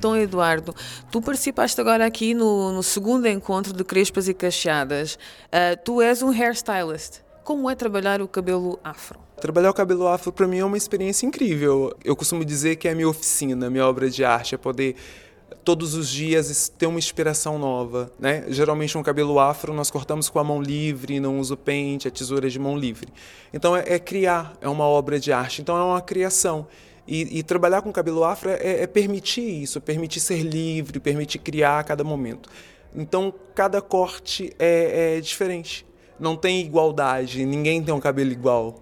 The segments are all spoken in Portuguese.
Dom Eduardo, tu participaste agora aqui no, no segundo encontro de Crespas e Cacheadas. Uh, tu és um hairstylist. Como é trabalhar o cabelo afro? Trabalhar o cabelo afro para mim é uma experiência incrível. Eu costumo dizer que é a minha oficina, minha obra de arte, é poder todos os dias ter uma inspiração nova, né? Geralmente um cabelo afro nós cortamos com a mão livre, não uso pente, a tesoura é de mão livre. Então é, é criar, é uma obra de arte. Então é uma criação. E, e trabalhar com cabelo afro é, é, permitir isso, permitir ser livre, permitir criar a cada momento. Então cada corte é, é diferente. Não tem igualdade, ninguém tem um cabelo igual.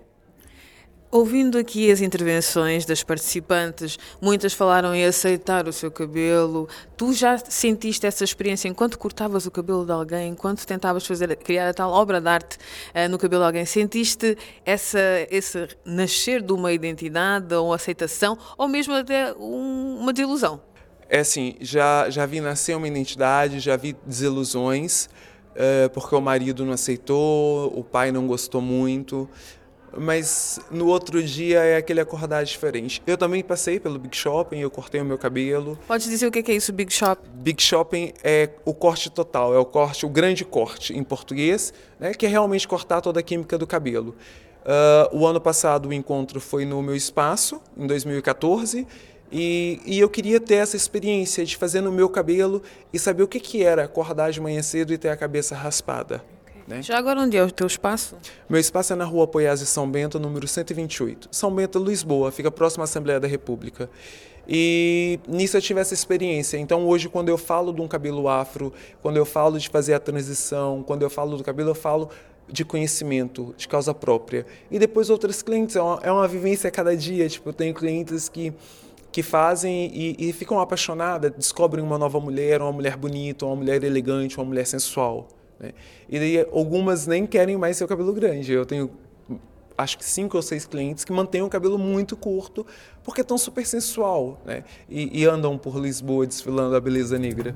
Ouvindo aqui as intervenções das participantes, muitas falaram em aceitar o seu cabelo. Tu já sentiste essa experiência enquanto cortavas o cabelo de alguém, enquanto tentavas fazer criar a tal obra de arte uh, no cabelo de alguém? Sentiste essa esse nascer de uma identidade ou aceitação ou mesmo até um, uma desilusão? É assim, já já vi nascer uma identidade, já vi desilusões. Uh, porque o marido não aceitou, o pai não gostou muito, mas no outro dia é aquele acordar diferente. Eu também passei pelo Big Shopping, eu cortei o meu cabelo. Pode dizer o que é isso, Big Shopping? Big Shopping é o corte total, é o corte, o grande corte em português, né, que é realmente cortar toda a química do cabelo. Uh, o ano passado o encontro foi no meu espaço, em 2014, e, e, eu queria ter essa experiência de fazer no meu cabelo e saber o que, que era acordar de manhã cedo e ter a cabeça raspada. Né? Já agora, onde é o teu espaço? Meu espaço é na rua Poiás de São Bento, número 128. São Bento, Lisboa, fica próximo à Assembleia da República. E nisso eu tive essa experiência. Então hoje, quando eu falo de um cabelo afro, quando eu falo de fazer a transição, quando eu falo do cabelo, eu falo de conhecimento, de causa própria. E depois outros clientes, é uma, é uma vivência a cada dia. Tipo, eu tenho clientes que que fazem e, e, ficam apaixonadas, descobrem uma nova mulher, uma mulher bonita, uma mulher elegante, uma mulher sensual. Né? E daí algumas nem querem mais seu cabelo grande. Eu tenho acho que cinco ou seis clientes que mantêm o cabelo muito curto porque estão super sensual né? e, e andam por Lisboa desfilando a beleza negra.